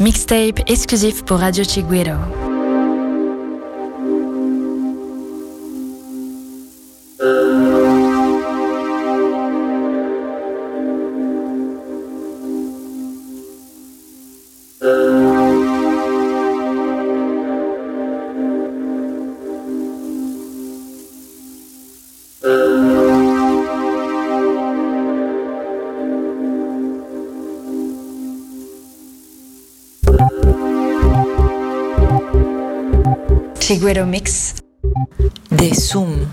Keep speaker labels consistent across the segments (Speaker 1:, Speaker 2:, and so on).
Speaker 1: Mixtape exclusif pour Radio Chiguero. Chiguero Mix.
Speaker 2: de Zoom.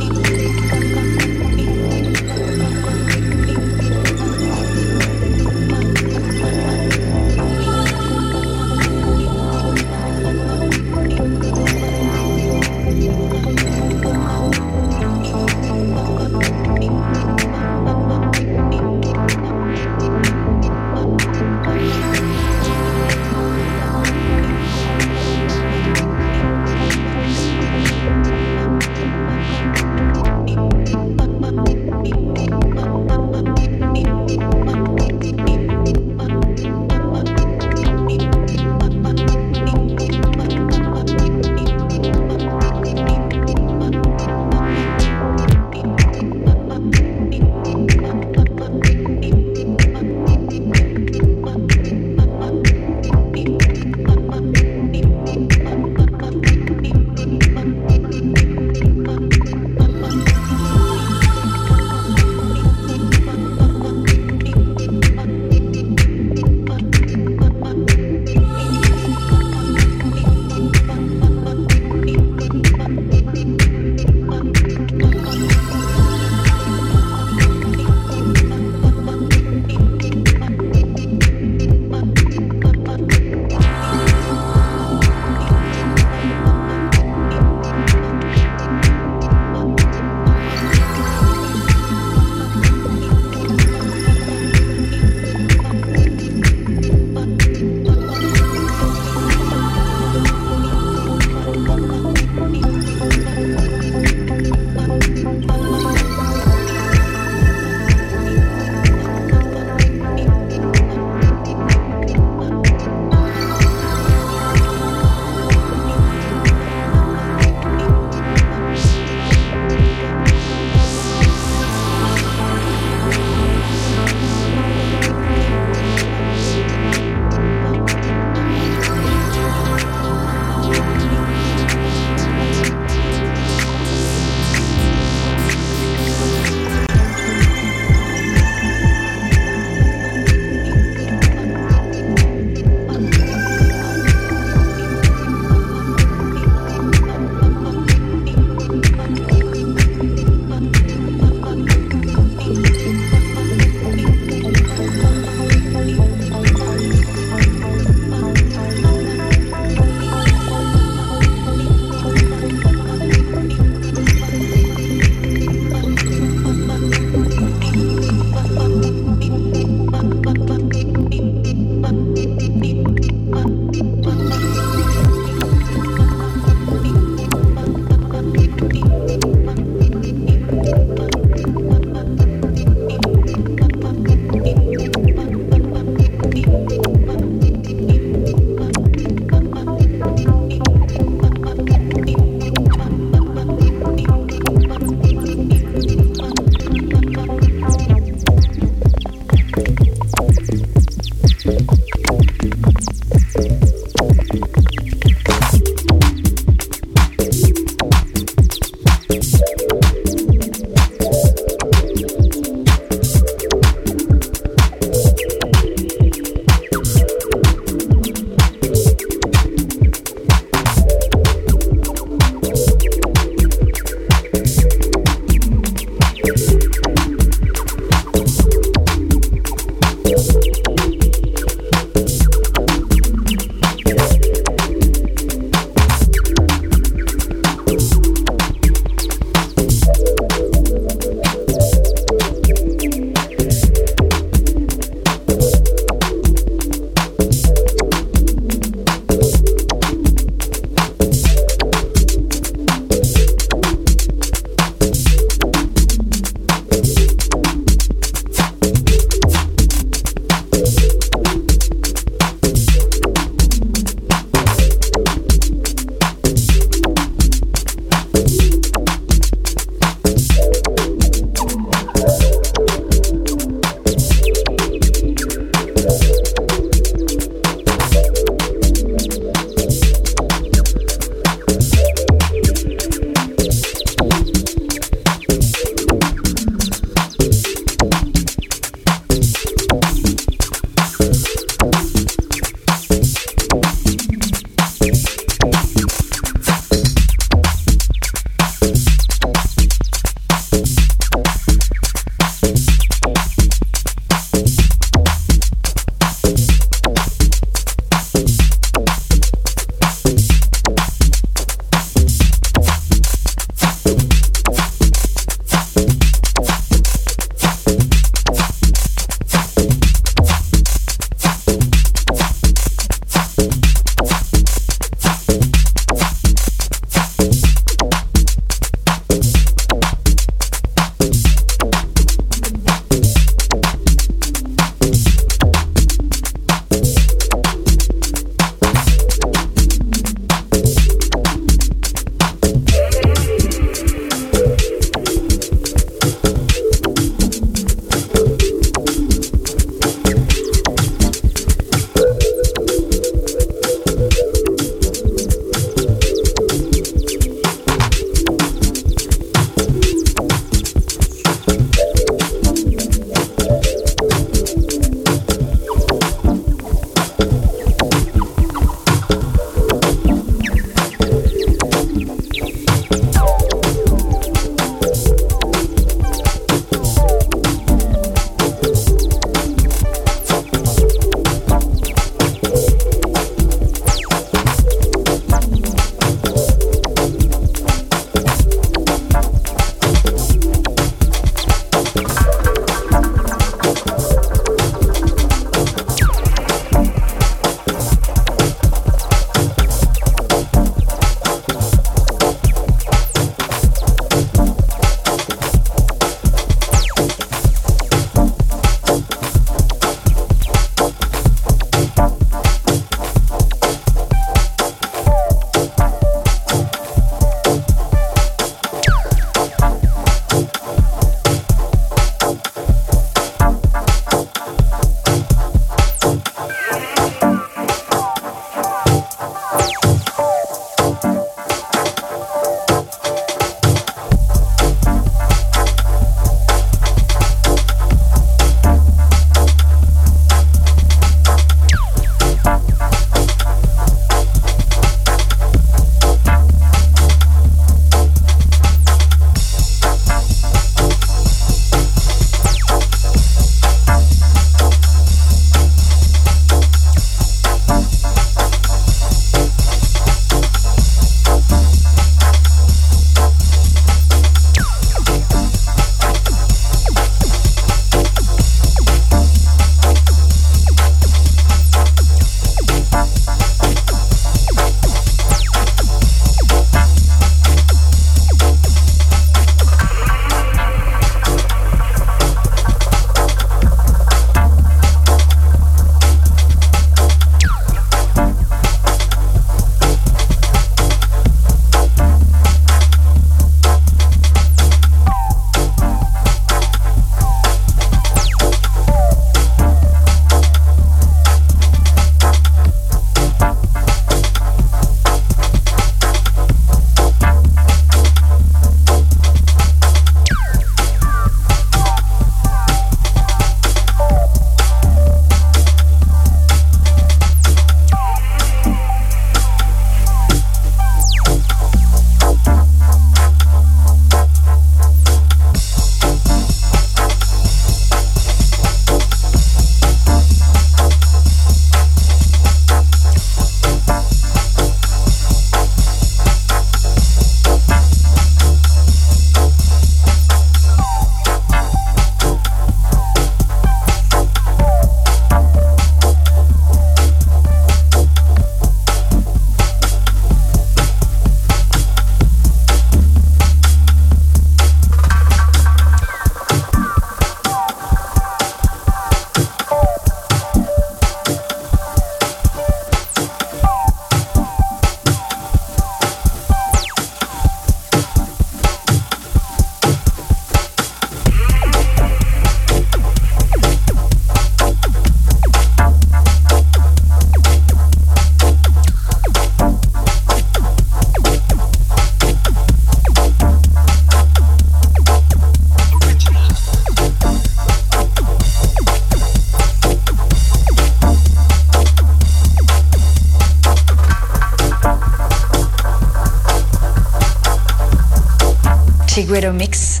Speaker 1: Mix.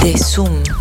Speaker 2: Des Zoom.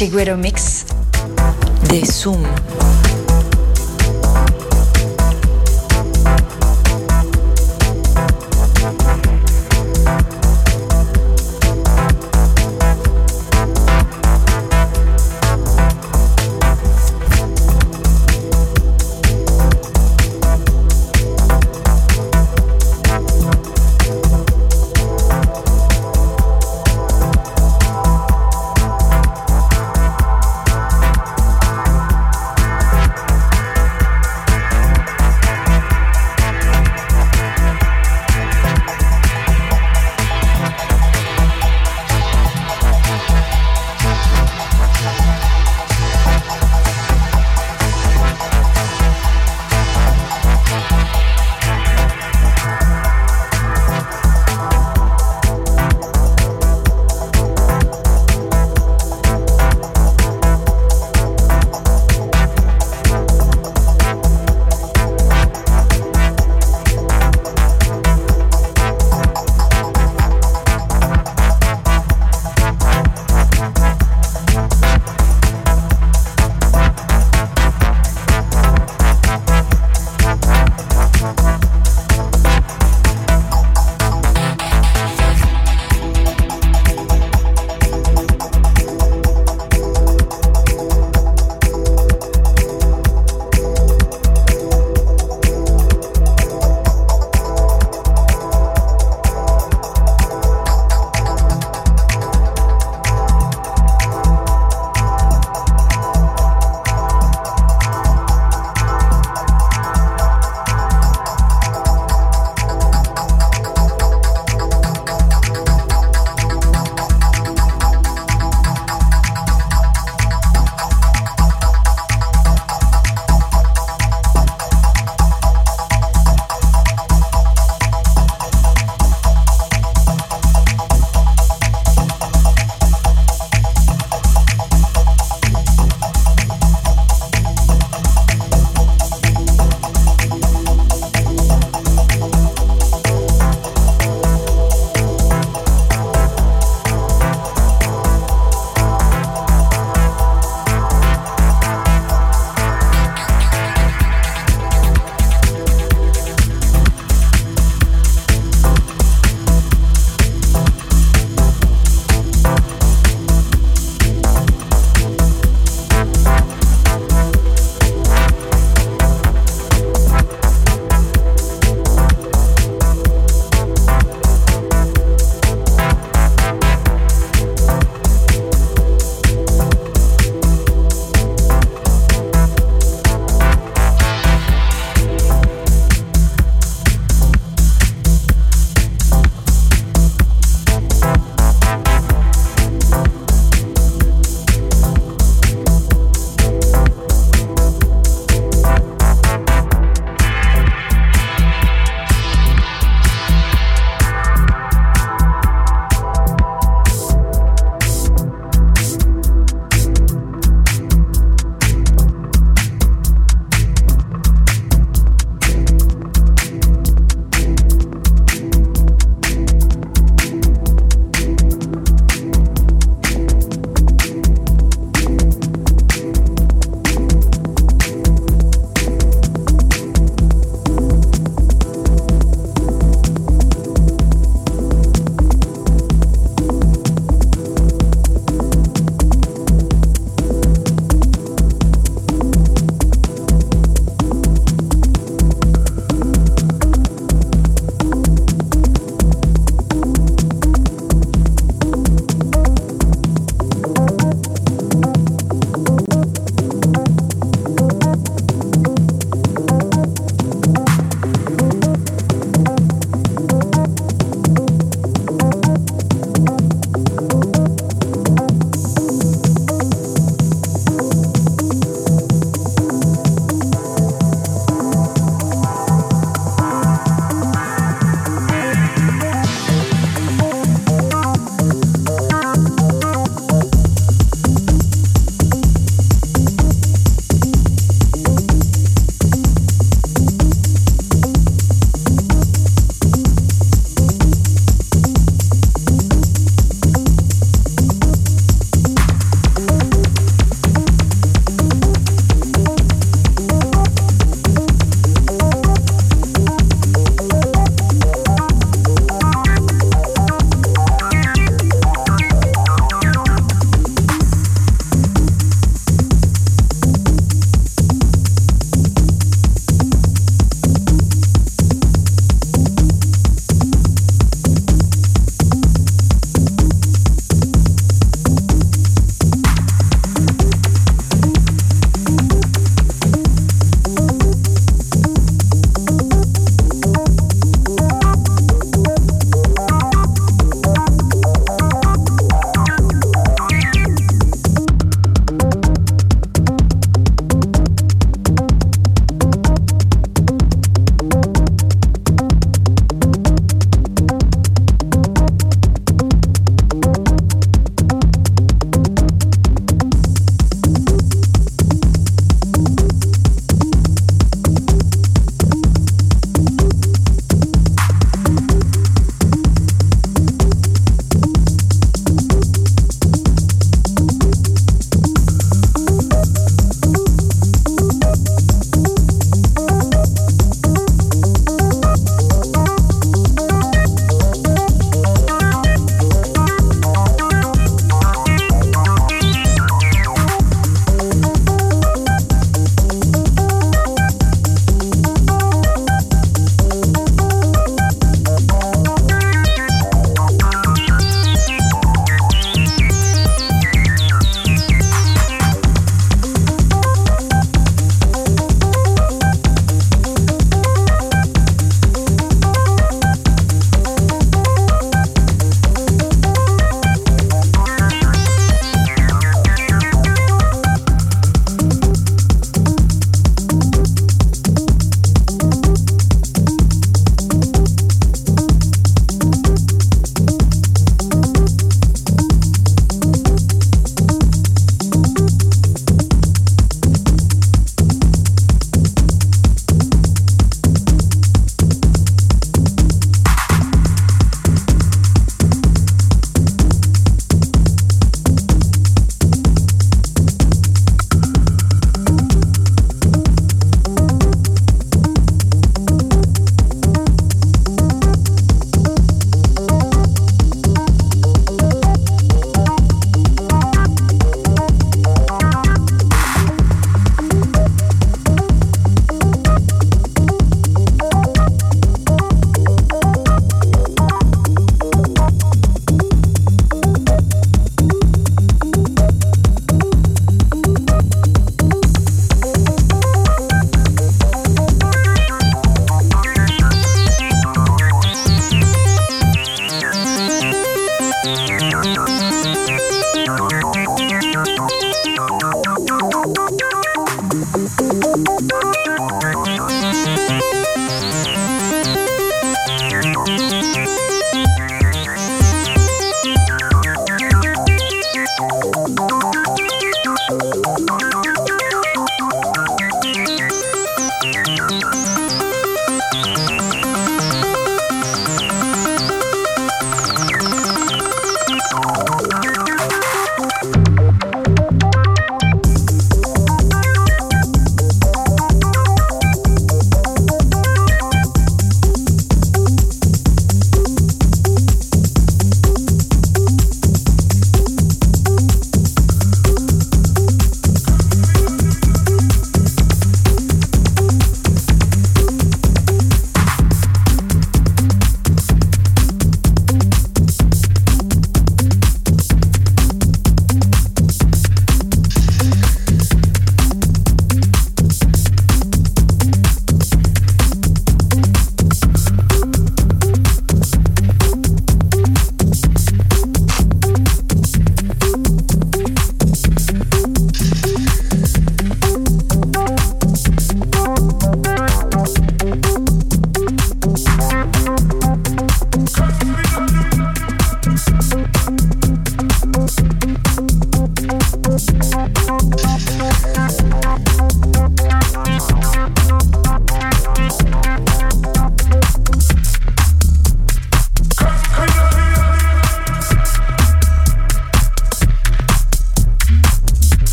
Speaker 1: Chiguero Mix.
Speaker 2: Des Zoom.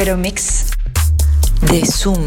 Speaker 1: Chiguero Mix.
Speaker 2: Des Zoom.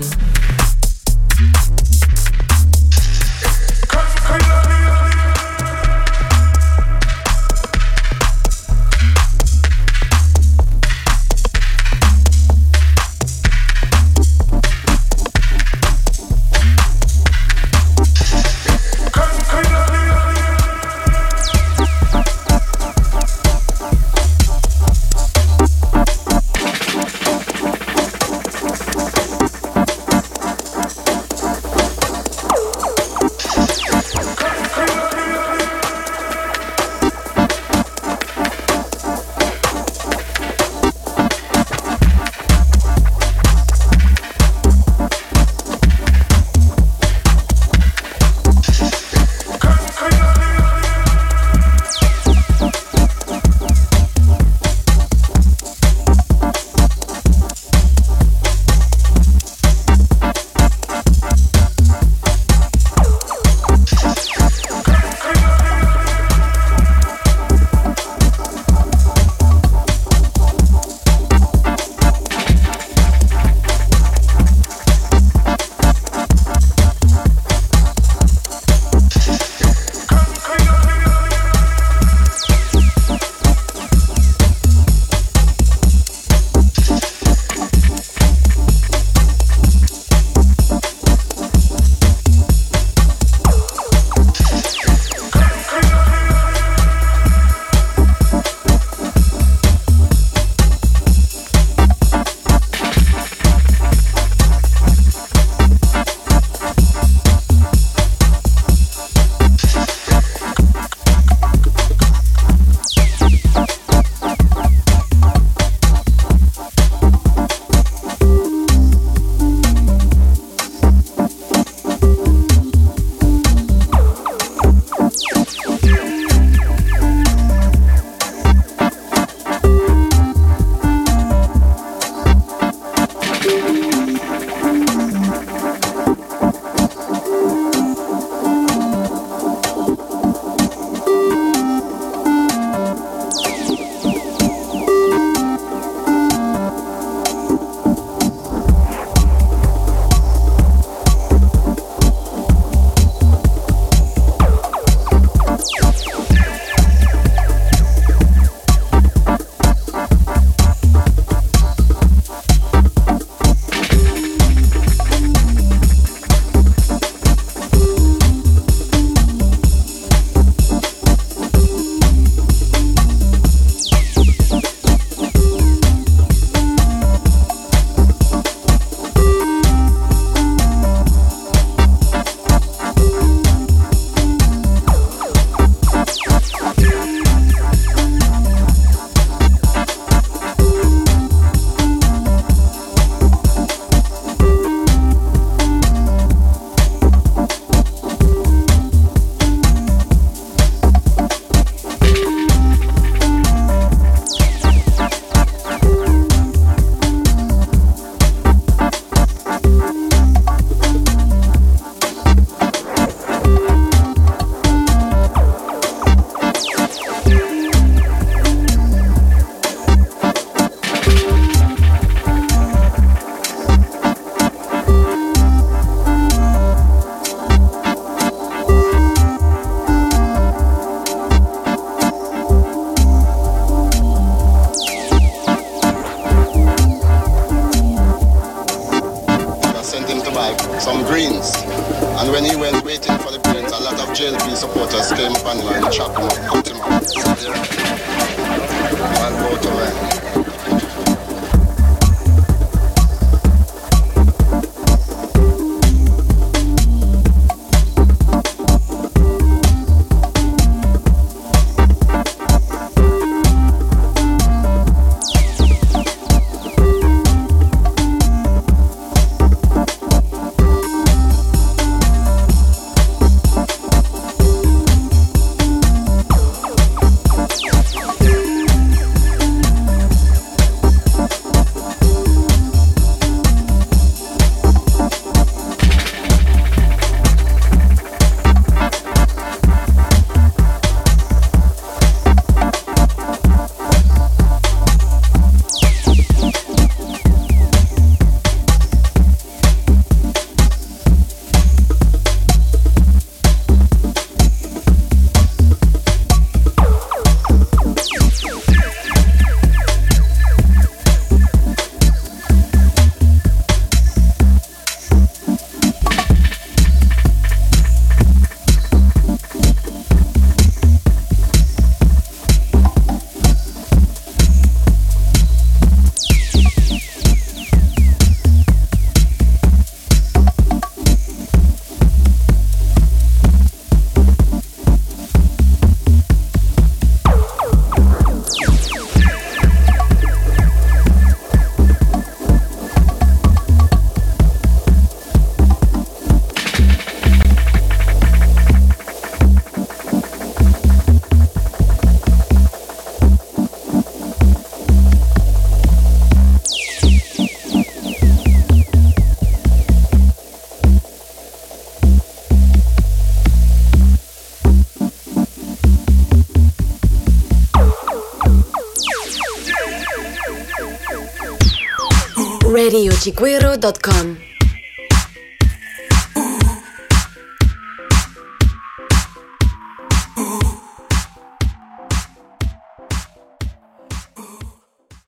Speaker 1: Jessiequiro.com.